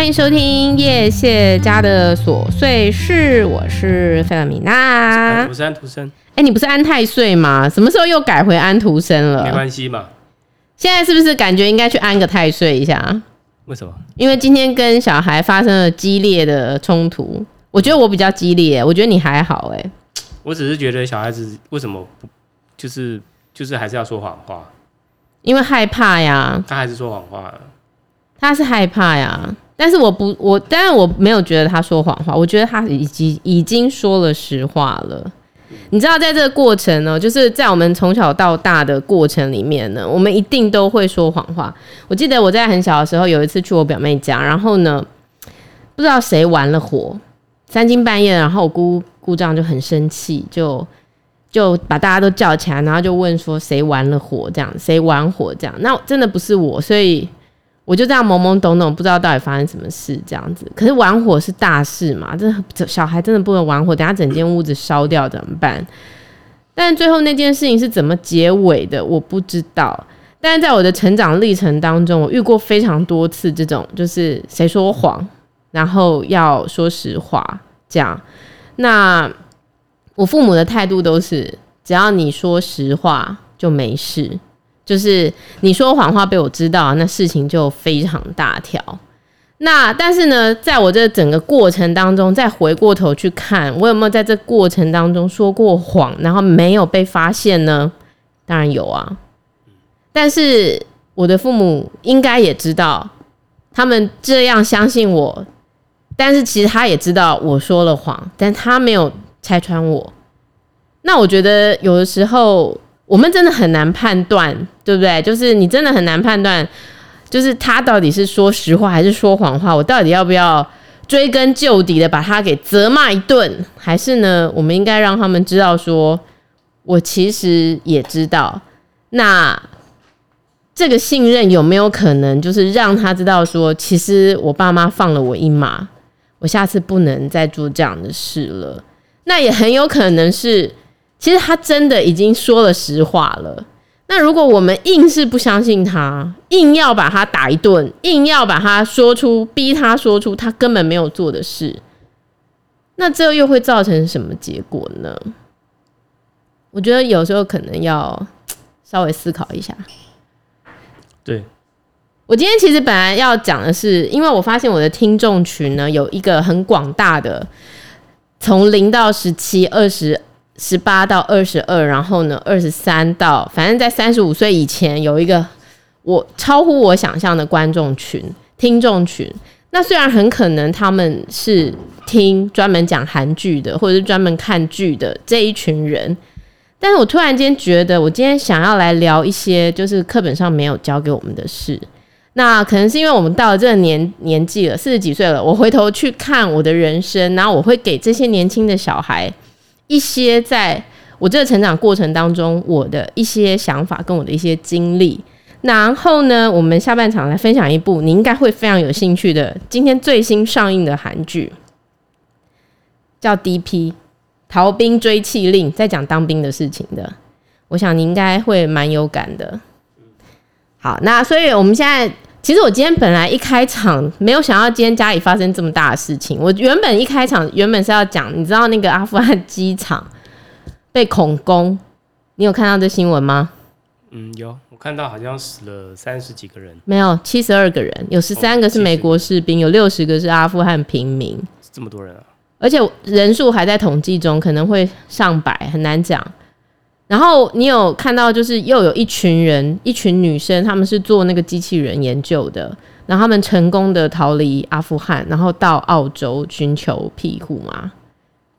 欢迎收听叶谢家的琐碎事，我是费尔米娜。我是安徒生。哎、欸，你不是安太岁吗？什么时候又改回安徒生了？没关系嘛。现在是不是感觉应该去安个太岁一下？为什么？因为今天跟小孩发生了激烈的冲突。我觉得我比较激烈，我觉得你还好。哎，我只是觉得小孩子为什么不，就是就是还是要说谎话？因为害怕呀。他还是说谎话了。他是害怕呀。但是我不，我当然我没有觉得他说谎话，我觉得他已经已经说了实话了。你知道，在这个过程呢，就是在我们从小到大的过程里面呢，我们一定都会说谎话。我记得我在很小的时候，有一次去我表妹家，然后呢，不知道谁玩了火，三更半夜，然后我姑姑丈就很生气，就就把大家都叫起来，然后就问说谁玩了火，这样谁玩火这样？那真的不是我，所以。我就这样懵懵懂懂，不知道到底发生什么事，这样子。可是玩火是大事嘛，这小孩真的不能玩火，等下整间屋子烧掉怎么办？但最后那件事情是怎么结尾的，我不知道。但是在我的成长历程当中，我遇过非常多次这种，就是谁说谎，然后要说实话这样。那我父母的态度都是，只要你说实话就没事。就是你说谎话被我知道，那事情就非常大条。那但是呢，在我这整个过程当中，再回过头去看，我有没有在这过程当中说过谎，然后没有被发现呢？当然有啊。但是我的父母应该也知道，他们这样相信我，但是其实他也知道我说了谎，但他没有拆穿我。那我觉得有的时候。我们真的很难判断，对不对？就是你真的很难判断，就是他到底是说实话还是说谎话。我到底要不要追根究底的把他给责骂一顿，还是呢？我们应该让他们知道说，我其实也知道。那这个信任有没有可能，就是让他知道说，其实我爸妈放了我一马，我下次不能再做这样的事了。那也很有可能是。其实他真的已经说了实话了。那如果我们硬是不相信他，硬要把他打一顿，硬要把他说出，逼他说出他根本没有做的事，那这又会造成什么结果呢？我觉得有时候可能要稍微思考一下。对，我今天其实本来要讲的是，因为我发现我的听众群呢有一个很广大的，从零到十七、二十。十八到二十二，然后呢，二十三到，反正在三十五岁以前，有一个我超乎我想象的观众群、听众群。那虽然很可能他们是听专门讲韩剧的，或者是专门看剧的这一群人，但是我突然间觉得，我今天想要来聊一些就是课本上没有教给我们的事。那可能是因为我们到了这个年年纪了，四十几岁了，我回头去看我的人生，然后我会给这些年轻的小孩。一些在我这个成长过程当中，我的一些想法跟我的一些经历。然后呢，我们下半场来分享一部你应该会非常有兴趣的，今天最新上映的韩剧，叫《D.P. 逃兵追缉令》，在讲当兵的事情的。我想你应该会蛮有感的。好，那所以我们现在。其实我今天本来一开场没有想到今天家里发生这么大的事情。我原本一开场原本是要讲，你知道那个阿富汗机场被恐攻，你有看到这新闻吗？嗯，有，我看到好像死了三十几个人，没有，七十二个人，有十三个是美国士兵，有六十个是阿富汗平民，这么多人啊！而且人数还在统计中，可能会上百，很难讲。然后你有看到，就是又有一群人，一群女生，他们是做那个机器人研究的，然后他们成功的逃离阿富汗，然后到澳洲寻求庇护吗？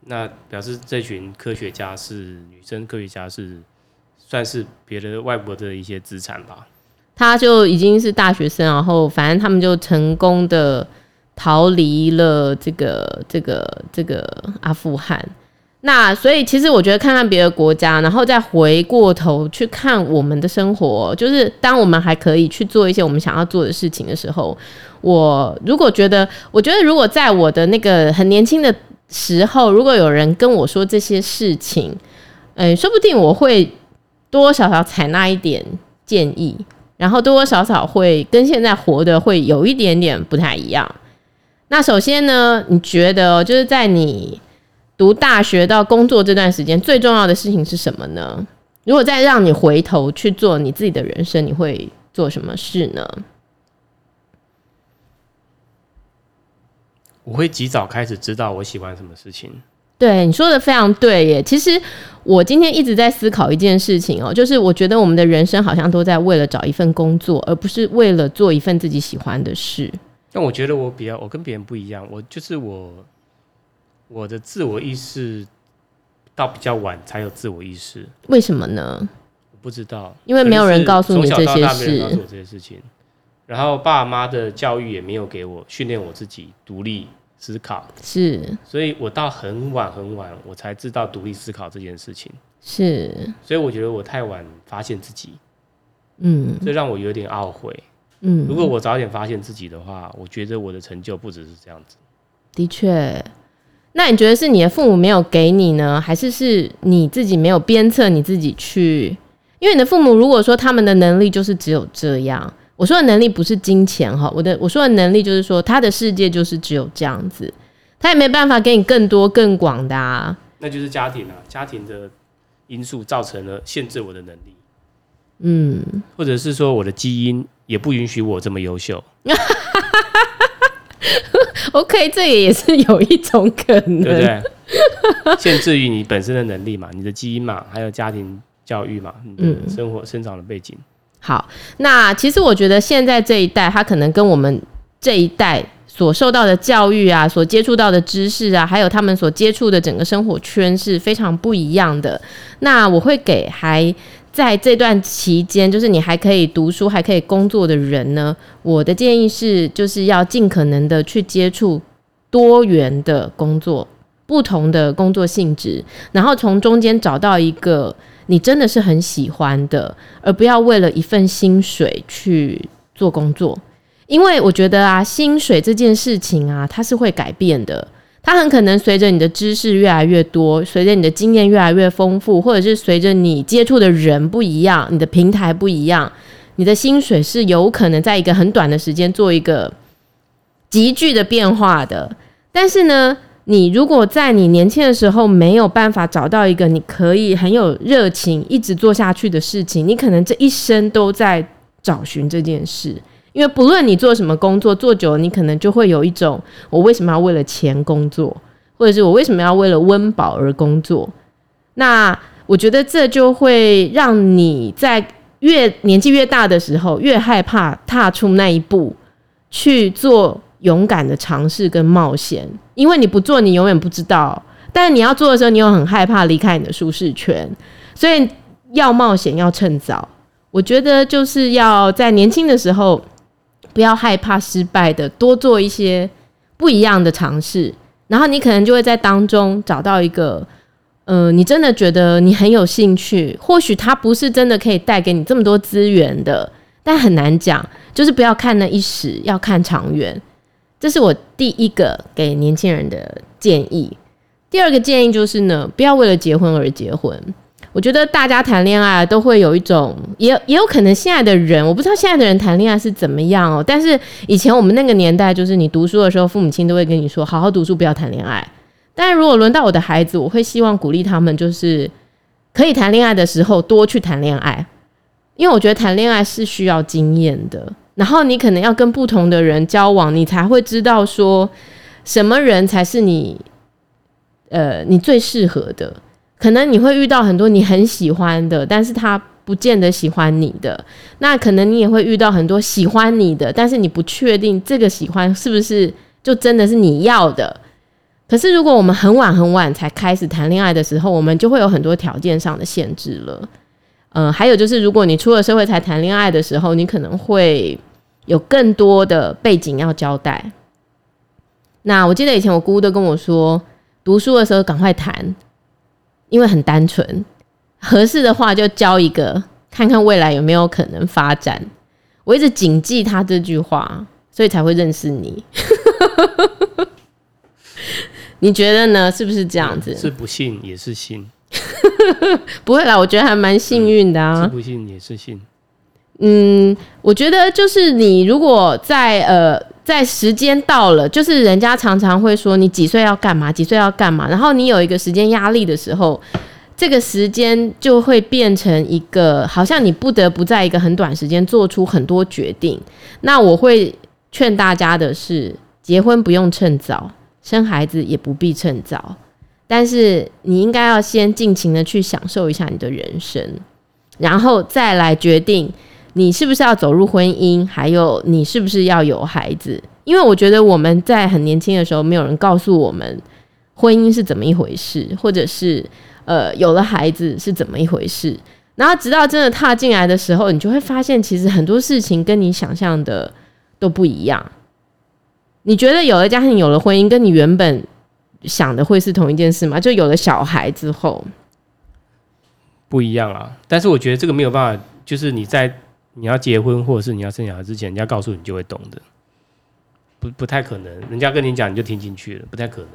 那表示这群科学家是女生科学家，是算是别的外国的一些资产吧？他就已经是大学生，然后反正他们就成功的逃离了这个这个这个阿富汗。那所以，其实我觉得看看别的国家，然后再回过头去看我们的生活，就是当我们还可以去做一些我们想要做的事情的时候，我如果觉得，我觉得如果在我的那个很年轻的时候，如果有人跟我说这些事情，诶，说不定我会多多少少采纳一点建议，然后多多少少会跟现在活的会有一点点不太一样。那首先呢，你觉得就是在你读大学到工作这段时间，最重要的事情是什么呢？如果再让你回头去做你自己的人生，你会做什么事呢？我会及早开始知道我喜欢什么事情。对，你说的非常对耶。其实我今天一直在思考一件事情哦，就是我觉得我们的人生好像都在为了找一份工作，而不是为了做一份自己喜欢的事。但我觉得我比较，我跟别人不一样，我就是我，我的自我意识到比较晚才有自我意识。为什么呢？我不知道，因为没有人告诉你这些事。从小到大没有人告诉我这些事情。然后爸妈的教育也没有给我训练我自己独立思考，是，所以我到很晚很晚我才知道独立思考这件事情，是，所以我觉得我太晚发现自己，嗯，这让我有点懊悔，嗯，如果我早点发现自己的话，我觉得我的成就不只是这样子。的确，那你觉得是你的父母没有给你呢，还是是你自己没有鞭策你自己去？因为你的父母如果说他们的能力就是只有这样。我说的能力不是金钱哈，我的我说的能力就是说他的世界就是只有这样子，他也没办法给你更多更广的啊。那就是家庭啊，家庭的因素造成了限制我的能力，嗯，或者是说我的基因也不允许我这么优秀。OK，这也是有一种可能，对不对？限制于你本身的能力嘛，你的基因嘛，还有家庭教育嘛，你的生活生长的背景。好，那其实我觉得现在这一代，他可能跟我们这一代所受到的教育啊，所接触到的知识啊，还有他们所接触的整个生活圈是非常不一样的。那我会给还在这段期间，就是你还可以读书、还可以工作的人呢，我的建议是，就是要尽可能的去接触多元的工作，不同的工作性质，然后从中间找到一个。你真的是很喜欢的，而不要为了一份薪水去做工作，因为我觉得啊，薪水这件事情啊，它是会改变的，它很可能随着你的知识越来越多，随着你的经验越来越丰富，或者是随着你接触的人不一样，你的平台不一样，你的薪水是有可能在一个很短的时间做一个急剧的变化的，但是呢，你如果在你年轻的时候没有办法找到一个你可以很有热情一直做下去的事情，你可能这一生都在找寻这件事。因为不论你做什么工作，做久了你可能就会有一种我为什么要为了钱工作，或者是我为什么要为了温饱而工作。那我觉得这就会让你在越年纪越大的时候，越害怕踏出那一步去做。勇敢的尝试跟冒险，因为你不做，你永远不知道。但你要做的时候，你又很害怕离开你的舒适圈，所以要冒险要趁早。我觉得就是要在年轻的时候，不要害怕失败的，多做一些不一样的尝试，然后你可能就会在当中找到一个，呃，你真的觉得你很有兴趣，或许它不是真的可以带给你这么多资源的，但很难讲，就是不要看那一时，要看长远。这是我第一个给年轻人的建议。第二个建议就是呢，不要为了结婚而结婚。我觉得大家谈恋爱都会有一种，也也有可能现在的人，我不知道现在的人谈恋爱是怎么样哦。但是以前我们那个年代，就是你读书的时候，父母亲都会跟你说，好好读书，不要谈恋爱。但是如果轮到我的孩子，我会希望鼓励他们，就是可以谈恋爱的时候多去谈恋爱，因为我觉得谈恋爱是需要经验的。然后你可能要跟不同的人交往，你才会知道说什么人才是你，呃，你最适合的。可能你会遇到很多你很喜欢的，但是他不见得喜欢你的。那可能你也会遇到很多喜欢你的，但是你不确定这个喜欢是不是就真的是你要的。可是如果我们很晚很晚才开始谈恋爱的时候，我们就会有很多条件上的限制了。嗯、还有就是，如果你出了社会才谈恋爱的时候，你可能会有更多的背景要交代。那我记得以前我姑姑都跟我说，读书的时候赶快谈，因为很单纯，合适的话就交一个，看看未来有没有可能发展。我一直谨记他这句话，所以才会认识你。你觉得呢？是不是这样子？是不幸也是幸。不会啦，我觉得还蛮幸运的啊。是不幸也是幸。嗯，我觉得就是你如果在呃在时间到了，就是人家常常会说你几岁要干嘛，几岁要干嘛，然后你有一个时间压力的时候，这个时间就会变成一个好像你不得不在一个很短时间做出很多决定。那我会劝大家的是，结婚不用趁早，生孩子也不必趁早，但是你应该要先尽情的去享受一下你的人生，然后再来决定。你是不是要走入婚姻？还有你是不是要有孩子？因为我觉得我们在很年轻的时候，没有人告诉我们婚姻是怎么一回事，或者是呃有了孩子是怎么一回事。然后直到真的踏进来的时候，你就会发现，其实很多事情跟你想象的都不一样。你觉得有了家庭、有了婚姻，跟你原本想的会是同一件事吗？就有了小孩之后不一样啊。但是我觉得这个没有办法，就是你在。你要结婚，或者是你要生小孩之前，人家告诉你就会懂的，不不太可能。人家跟你讲，你就听进去了，不太可能。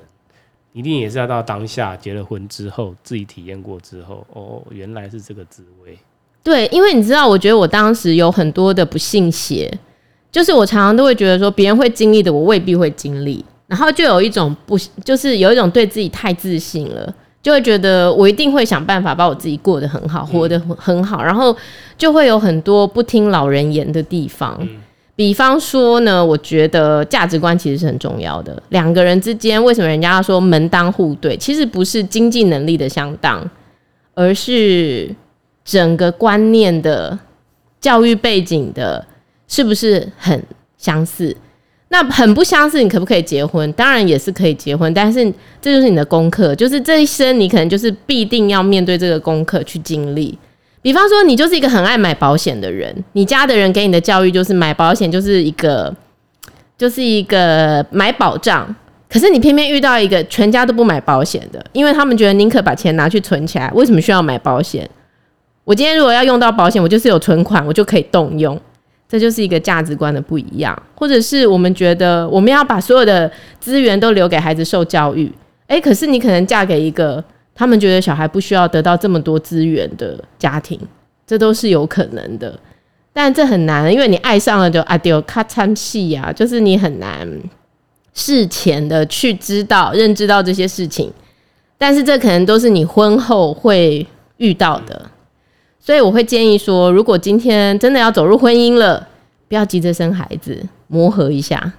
一定也是要到当下结了婚之后，自己体验过之后，哦，原来是这个滋味。对，因为你知道，我觉得我当时有很多的不信邪，就是我常常都会觉得说，别人会经历的，我未必会经历，然后就有一种不，就是有一种对自己太自信了。就会觉得我一定会想办法把我自己过得很好，活得很好，然后就会有很多不听老人言的地方。比方说呢，我觉得价值观其实是很重要的。两个人之间，为什么人家要说门当户对？其实不是经济能力的相当，而是整个观念的、教育背景的，是不是很相似？那很不相似，你可不可以结婚？当然也是可以结婚，但是这就是你的功课，就是这一生你可能就是必定要面对这个功课去经历。比方说，你就是一个很爱买保险的人，你家的人给你的教育就是买保险就是一个就是一个买保障，可是你偏偏遇到一个全家都不买保险的，因为他们觉得宁可把钱拿去存起来，为什么需要买保险？我今天如果要用到保险，我就是有存款，我就可以动用。这就是一个价值观的不一样，或者是我们觉得我们要把所有的资源都留给孩子受教育，诶，可是你可能嫁给一个他们觉得小孩不需要得到这么多资源的家庭，这都是有可能的，但这很难，因为你爱上了就啊丢咔嚓戏呀，就是你很难事前的去知道、认知到这些事情，但是这可能都是你婚后会遇到的。所以我会建议说，如果今天真的要走入婚姻了，不要急着生孩子，磨合一下。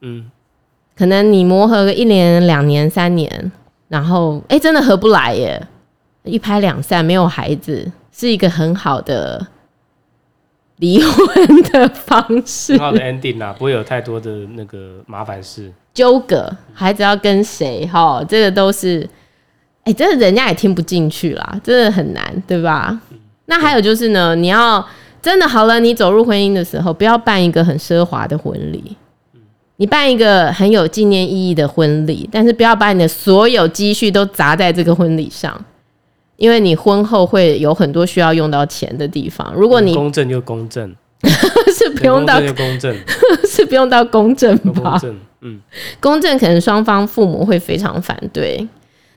嗯，可能你磨合个一年、两年、三年，然后哎、欸，真的合不来耶，一拍两散，没有孩子，是一个很好的离婚的方式，很好的 ending 啊，不会有太多的那个麻烦事、纠葛，孩子要跟谁哈，这个都是，哎、欸，真的人家也听不进去啦，真的很难，对吧？那还有就是呢，你要真的好了，你走入婚姻的时候，不要办一个很奢华的婚礼，你办一个很有纪念意义的婚礼，但是不要把你的所有积蓄都砸在这个婚礼上，因为你婚后会有很多需要用到钱的地方。如果你公证就公证，是不用到公证，是不用到公证吧？公证，嗯，公证可能双方父母会非常反对，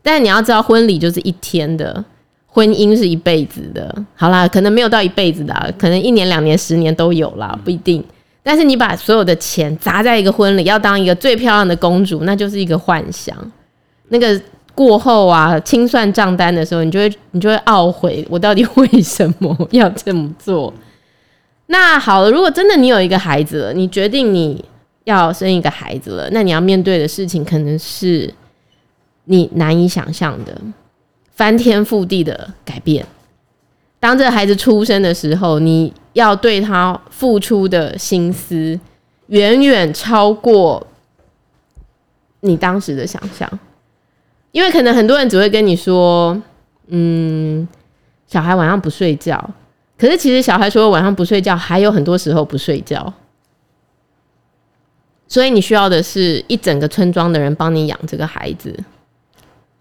但是你要知道，婚礼就是一天的。婚姻是一辈子的，好啦，可能没有到一辈子的，可能一年、两年、十年都有啦，不一定。但是你把所有的钱砸在一个婚礼，要当一个最漂亮的公主，那就是一个幻想。那个过后啊，清算账单的时候，你就会你就会懊悔，我到底为什么要这么做？那好了，如果真的你有一个孩子了，你决定你要生一个孩子了，那你要面对的事情可能是你难以想象的。翻天覆地的改变。当这个孩子出生的时候，你要对他付出的心思，远远超过你当时的想象。因为可能很多人只会跟你说：“嗯，小孩晚上不睡觉。”可是其实小孩除了晚上不睡觉，还有很多时候不睡觉。所以你需要的是一整个村庄的人帮你养这个孩子。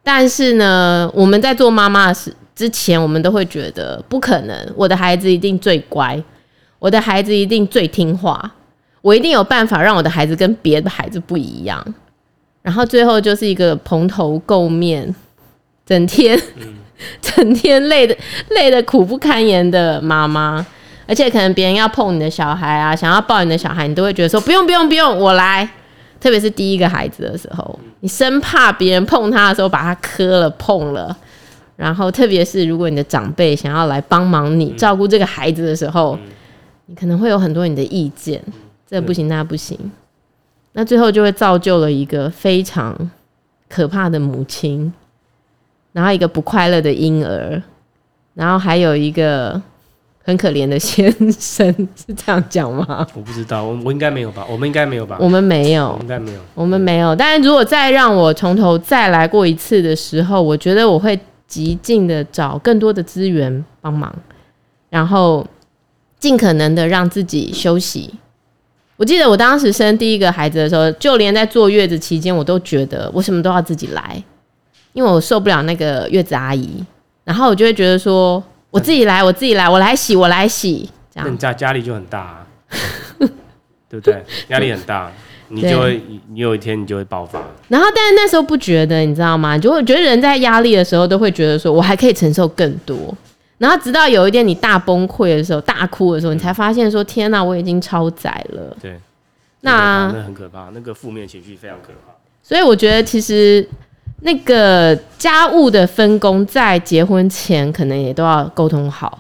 但是呢，我们在做妈妈的时之前，我们都会觉得不可能。我的孩子一定最乖，我的孩子一定最听话，我一定有办法让我的孩子跟别的孩子不一样。然后最后就是一个蓬头垢面，整天、整天累的累的苦不堪言的妈妈。而且可能别人要碰你的小孩啊，想要抱你的小孩，你都会觉得说不用不用不用，我来。特别是第一个孩子的时候，你生怕别人碰他的时候把他磕了碰了。然后特别是如果你的长辈想要来帮忙你照顾这个孩子的时候，你可能会有很多你的意见，这不行那不行，那最后就会造就了一个非常可怕的母亲，然后一个不快乐的婴儿，然后还有一个。很可怜的先生是这样讲吗？我不知道，我我应该没有吧？我们应该没有吧？我们没有，应该没有，我们没有。但是如果再让我从头再来过一次的时候，我觉得我会极尽的找更多的资源帮忙，然后尽可能的让自己休息。我记得我当时生第一个孩子的时候，就连在坐月子期间，我都觉得我什么都要自己来，因为我受不了那个月子阿姨，然后我就会觉得说。我自己来，我自己来，我来洗，我来洗，这样。那你家压力就很大啊，对不对？压力很大，你就会，你有一天你就会爆发。然后，但是那时候不觉得，你知道吗？就会觉得人在压力的时候都会觉得说，我还可以承受更多。然后，直到有一天你大崩溃的时候，大哭的时候，你才发现说，天哪，我已经超载了。对，那那很可怕，那个负面情绪非常可怕。所以我觉得其实。那个家务的分工，在结婚前可能也都要沟通好，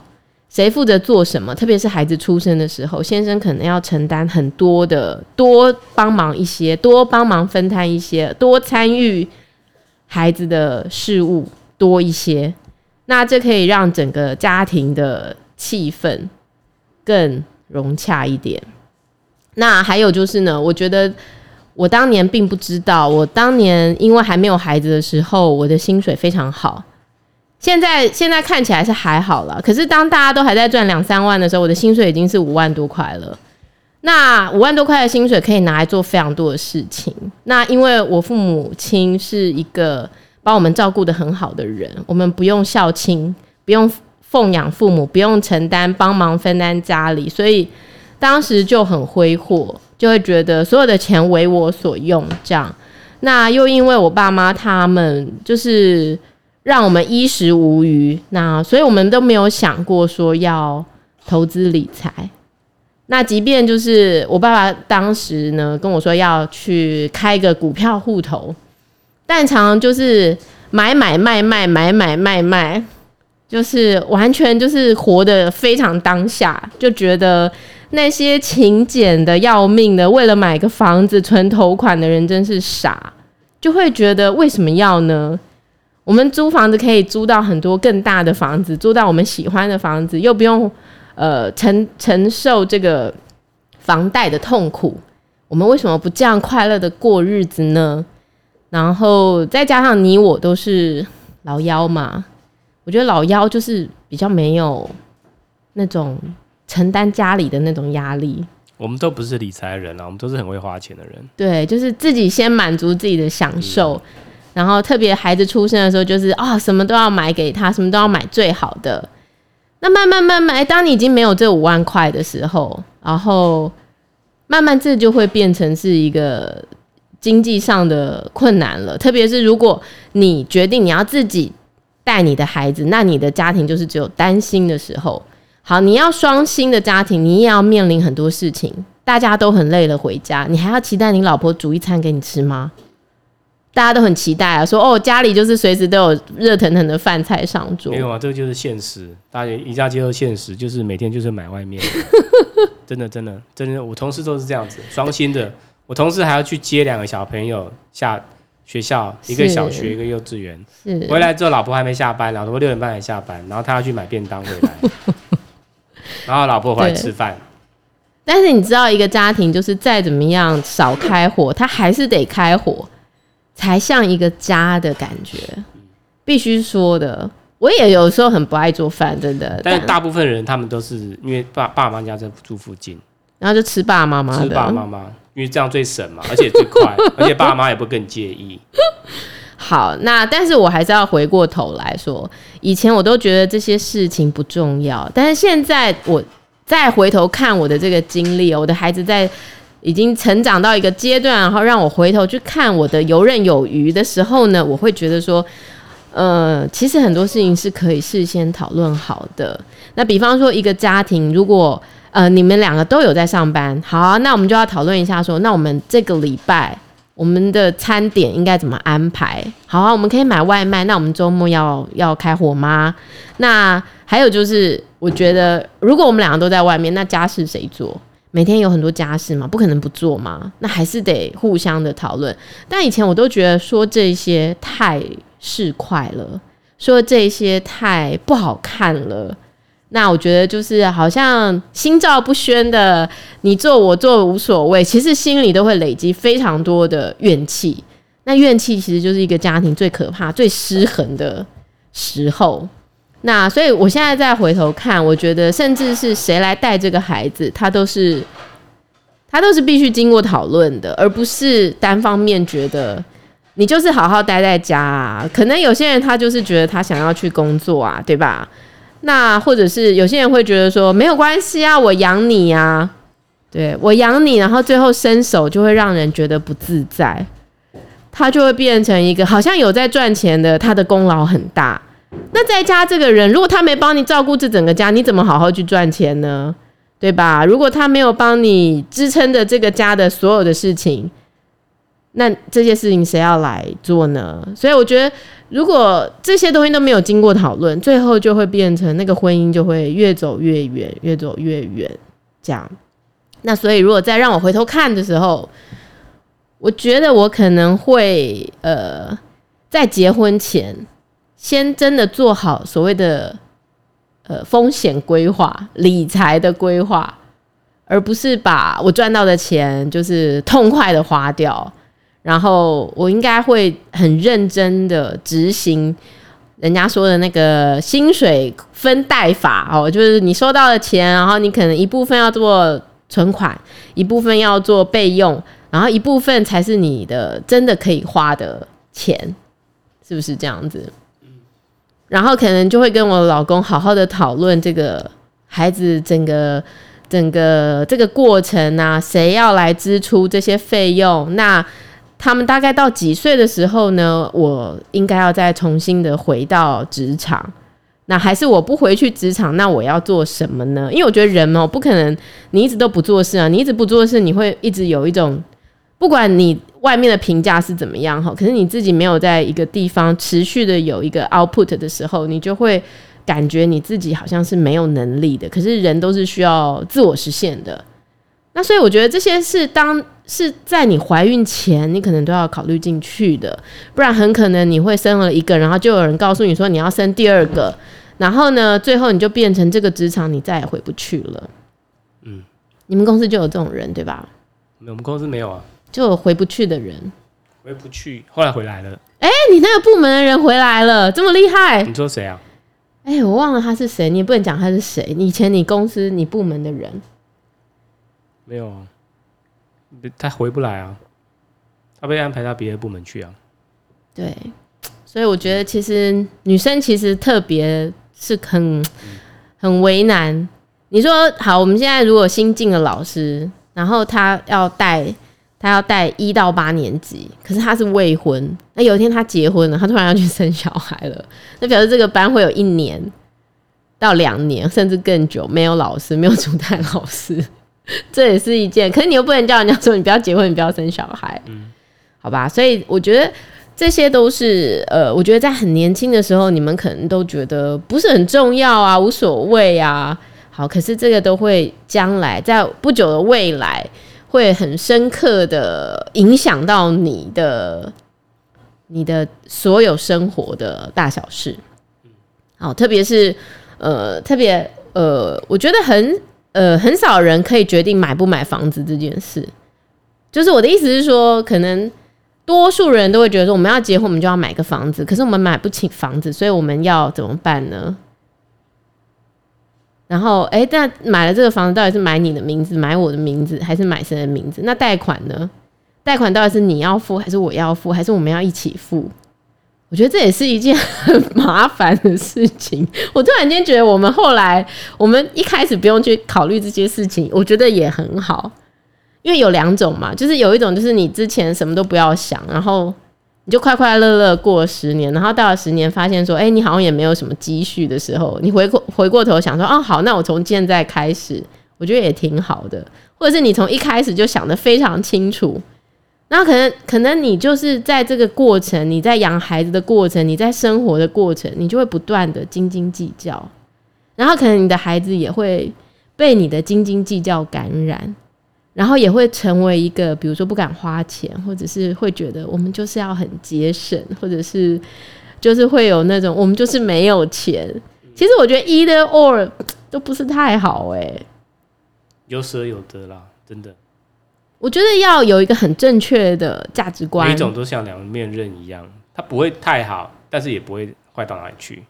谁负责做什么。特别是孩子出生的时候，先生可能要承担很多的，多帮忙一些，多帮忙分摊一些，多参与孩子的事务多一些。那这可以让整个家庭的气氛更融洽一点。那还有就是呢，我觉得。我当年并不知道，我当年因为还没有孩子的时候，我的薪水非常好。现在现在看起来是还好了，可是当大家都还在赚两三万的时候，我的薪水已经是五万多块了。那五万多块的薪水可以拿来做非常多的事情。那因为我父母亲是一个把我们照顾得很好的人，我们不用孝亲，不用奉养父母，不用承担帮忙分担家里，所以当时就很挥霍。就会觉得所有的钱为我所用，这样。那又因为我爸妈他们就是让我们衣食无余，那所以我们都没有想过说要投资理财。那即便就是我爸爸当时呢跟我说要去开个股票户头，但常常就是买买卖卖买买卖卖，就是完全就是活得非常当下，就觉得。那些勤俭的要命的，为了买个房子存头款的人真是傻，就会觉得为什么要呢？我们租房子可以租到很多更大的房子，租到我们喜欢的房子，又不用呃承承受这个房贷的痛苦。我们为什么不这样快乐的过日子呢？然后再加上你我都是老幺嘛，我觉得老幺就是比较没有那种。承担家里的那种压力，我们都不是理财人啊，我们都是很会花钱的人。对，就是自己先满足自己的享受，嗯、然后特别孩子出生的时候，就是啊、哦，什么都要买给他，什么都要买最好的。那慢慢慢慢，当你已经没有这五万块的时候，然后慢慢这就会变成是一个经济上的困难了。特别是如果你决定你要自己带你的孩子，那你的家庭就是只有担心的时候。好，你要双薪的家庭，你也要面临很多事情。大家都很累了，回家你还要期待你老婆煮一餐给你吃吗？大家都很期待啊，说哦，家里就是随时都有热腾腾的饭菜上桌。没有啊，这个就是现实，大家一定要接受现实，就是每天就是买外面。真的，真的，真的，我同事都是这样子，双薪的。我同事还要去接两个小朋友下学校，一个小学，一个幼稚园。是回来之后，老婆还没下班，老婆六点半才下班，然后他要去买便当回来。然后老婆回来吃饭，但是你知道，一个家庭就是再怎么样少开火，他还是得开火，才像一个家的感觉。必须说的，我也有时候很不爱做饭，真的。但是大部分人他们都是因为爸爸妈家在住附近，然后就吃爸爸妈妈的，吃爸爸妈妈，因为这样最省嘛，而且最快，而且爸妈也不更介意。好，那但是我还是要回过头来说，以前我都觉得这些事情不重要，但是现在我再回头看我的这个经历，我的孩子在已经成长到一个阶段，然后让我回头去看我的游刃有余的时候呢，我会觉得说，呃，其实很多事情是可以事先讨论好的。那比方说，一个家庭如果呃你们两个都有在上班，好，那我们就要讨论一下，说那我们这个礼拜我们的餐点应该怎么安排？好啊，我们可以买外卖，那我们周末要要开火吗？那还有就是，我觉得如果我们两个都在外面，那家事谁做？每天有很多家事嘛，不可能不做嘛，那还是得互相的讨论。但以前我都觉得说这些太市侩了，说这些太不好看了。那我觉得就是好像心照不宣的，你做我做无所谓，其实心里都会累积非常多的怨气。那怨气其实就是一个家庭最可怕、最失衡的时候。那所以，我现在再回头看，我觉得，甚至是谁来带这个孩子，他都是，他都是必须经过讨论的，而不是单方面觉得你就是好好待在家啊。可能有些人他就是觉得他想要去工作啊，对吧？那或者是有些人会觉得说没有关系啊，我养你啊，对，我养你，然后最后伸手就会让人觉得不自在，他就会变成一个好像有在赚钱的，他的功劳很大。那在家这个人，如果他没帮你照顾这整个家，你怎么好好去赚钱呢？对吧？如果他没有帮你支撑着这个家的所有的事情，那这些事情谁要来做呢？所以我觉得，如果这些东西都没有经过讨论，最后就会变成那个婚姻就会越走越远，越走越远。这样。那所以，如果再让我回头看的时候，我觉得我可能会呃，在结婚前。先真的做好所谓的呃风险规划、理财的规划，而不是把我赚到的钱就是痛快的花掉。然后我应该会很认真的执行人家说的那个薪水分贷法哦，就是你收到的钱，然后你可能一部分要做存款，一部分要做备用，然后一部分才是你的真的可以花的钱，是不是这样子？然后可能就会跟我老公好好的讨论这个孩子整个整个这个过程啊，谁要来支出这些费用？那他们大概到几岁的时候呢？我应该要再重新的回到职场？那还是我不回去职场？那我要做什么呢？因为我觉得人哦，不可能你一直都不做事啊，你一直不做事，你会一直有一种。不管你外面的评价是怎么样哈，可是你自己没有在一个地方持续的有一个 output 的时候，你就会感觉你自己好像是没有能力的。可是人都是需要自我实现的，那所以我觉得这些是当是在你怀孕前，你可能都要考虑进去的，不然很可能你会生了一个，然后就有人告诉你说你要生第二个，然后呢，最后你就变成这个职场你再也回不去了。嗯，你们公司就有这种人对吧？我们公司没有啊。就有回不去的人，回不去，后来回来了。哎、欸，你那个部门的人回来了，这么厉害？你说谁啊？哎、欸，我忘了他是谁，你也不能讲他是谁。以前你公司你部门的人没有啊？他回不来啊，他被安排到别的部门去啊。对，所以我觉得其实女生其实特别是很很为难。你说好，我们现在如果新进的老师。然后他要带，他要带一到八年级，可是他是未婚。那有一天他结婚了，他突然要去生小孩了，那表示这个班会有一年到两年，甚至更久没有老师，没有主带老师，这也是一件。可是你又不能叫人家说你不要结婚，你不要生小孩，嗯，好吧？所以我觉得这些都是呃，我觉得在很年轻的时候，你们可能都觉得不是很重要啊，无所谓啊。好，可是这个都会将来在不久的未来会很深刻的影响到你的你的所有生活的大小事。好，特别是呃，特别呃，我觉得很呃很少人可以决定买不买房子这件事。就是我的意思是说，可能多数人都会觉得说，我们要结婚，我们就要买个房子。可是我们买不起房子，所以我们要怎么办呢？然后，哎，那买了这个房子，到底是买你的名字，买我的名字，还是买谁的名字？那贷款呢？贷款到底是你要付，还是我要付，还是我们要一起付？我觉得这也是一件很麻烦的事情。我突然间觉得，我们后来，我们一开始不用去考虑这些事情，我觉得也很好，因为有两种嘛，就是有一种就是你之前什么都不要想，然后你就快快乐乐过十年，然后到了十年发现说，哎，你好像也没有什么积蓄的时候，你回过回过头想说，哦，好，那我从现在开始，我觉得也挺好的。或者是你从一开始就想得非常清楚，那可能可能你就是在这个过程，你在养孩子的过程，你在生活的过程，你就会不断的斤斤计较，然后可能你的孩子也会被你的斤斤计较感染，然后也会成为一个，比如说不敢花钱，或者是会觉得我们就是要很节省，或者是就是会有那种我们就是没有钱。其实我觉得 either or 都不是太好哎、有舍有得啦，真的。我觉得要有一个很正确的价值观，每一种都像两面刃一样，它不会太好，但是也不会坏到哪里去。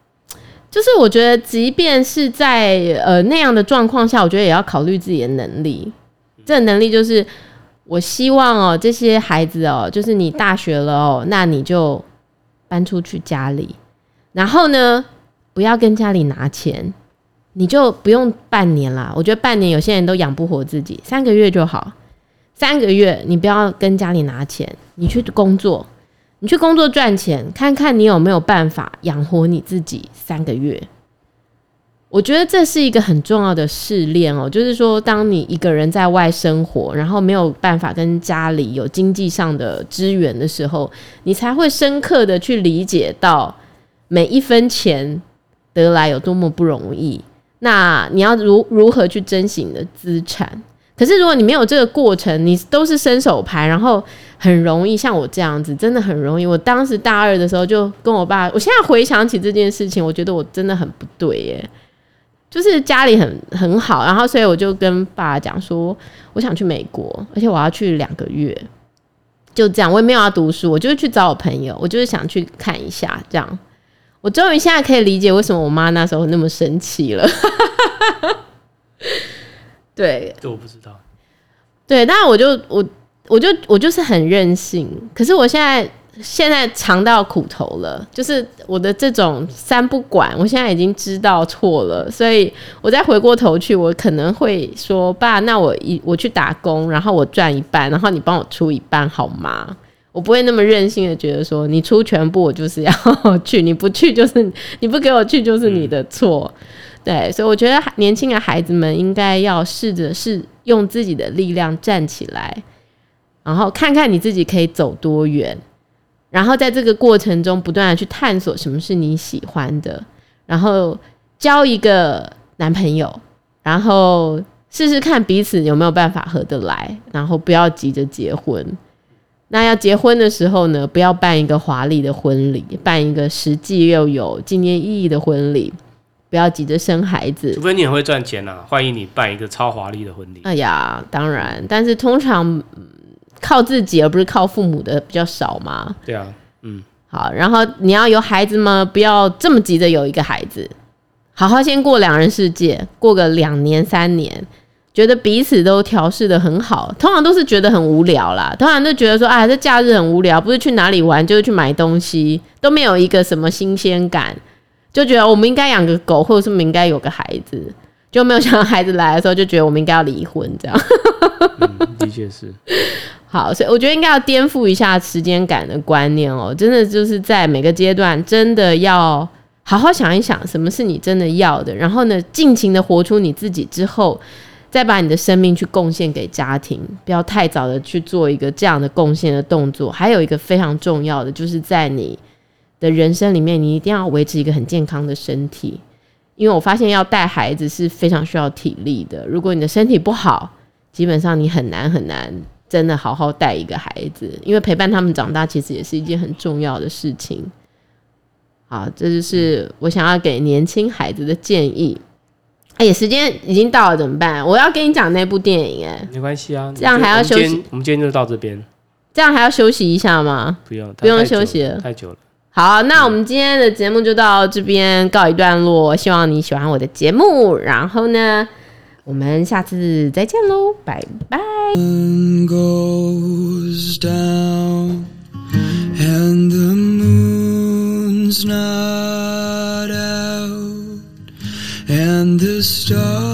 就是我觉得，即便是在呃那样的状况下，我觉得也要考虑自己的能力。这个能力就是，我希望哦，这些孩子哦，就是你大学了哦，那你就搬出去家里，然后呢，不要跟家里拿钱。你就不用半年啦，我觉得半年有些人都养不活自己，三个月就好。三个月你不要跟家里拿钱，你去工作，你去工作赚钱，看看你有没有办法养活你自己三个月。我觉得这是一个很重要的试炼哦，就是说，当你一个人在外生活，然后没有办法跟家里有经济上的支援的时候，你才会深刻的去理解到每一分钱得来有多么不容易。那你要如如何去珍惜你的资产？可是如果你没有这个过程，你都是伸手牌，然后很容易像我这样子，真的很容易。我当时大二的时候就跟我爸，我现在回想起这件事情，我觉得我真的很不对耶。就是家里很很好，然后所以我就跟爸讲说，我想去美国，而且我要去两个月，就这样。我也没有要读书，我就是去找我朋友，我就是想去看一下这样。我终于现在可以理解为什么我妈那时候那么生气了。对，这我不知道。对，但我就我我就我就是很任性。可是我现在现在尝到苦头了，就是我的这种三不管，我现在已经知道错了。所以我再回过头去，我可能会说：“爸，那我一我去打工，然后我赚一半，然后你帮我出一半，好吗？”我不会那么任性的觉得说，你出全部我就是要 去，你不去就是你不给我去就是你的错。对，所以我觉得年轻的孩子们应该要试着是用自己的力量站起来，然后看看你自己可以走多远，然后在这个过程中不断的去探索什么是你喜欢的，然后交一个男朋友，然后试试看彼此有没有办法合得来，然后不要急着结婚。那要结婚的时候呢，不要办一个华丽的婚礼，办一个实际又有纪念意义的婚礼。不要急着生孩子，除非你很会赚钱啊，欢迎你办一个超华丽的婚礼。哎呀，当然，但是通常靠自己而不是靠父母的比较少嘛。对啊，嗯，好，然后你要有孩子吗？不要这么急着有一个孩子，好好先过两人世界，过个两年三年。觉得彼此都调试的很好，通常都是觉得很无聊啦。通常都觉得说，啊，这假日很无聊，不是去哪里玩，就是去买东西，都没有一个什么新鲜感，就觉得我们应该养个狗，或者是我们应该有个孩子，就没有想到孩子来的时候，就觉得我们应该要离婚这样。嗯，的确是。好，所以我觉得应该要颠覆一下时间感的观念哦，真的就是在每个阶段，真的要好好想一想，什么是你真的要的，然后呢，尽情的活出你自己之后。再把你的生命去贡献给家庭，不要太早的去做一个这样的贡献的动作。还有一个非常重要的，就是在你的人生里面，你一定要维持一个很健康的身体。因为我发现要带孩子是非常需要体力的。如果你的身体不好，基本上你很难很难真的好好带一个孩子。因为陪伴他们长大，其实也是一件很重要的事情。好，这就是我想要给年轻孩子的建议。哎、欸，时间已经到了，怎么办？我要跟你讲那部电影，哎，没关系啊，这样还要休息。我，我们今天就到这边，这样还要休息一下吗？不用，不用休息了，太久了。好那我们今天的节目就到这边告一段落希望你喜欢我的节目然后呢我们下次再见喽拜拜。The moon's not out and the stars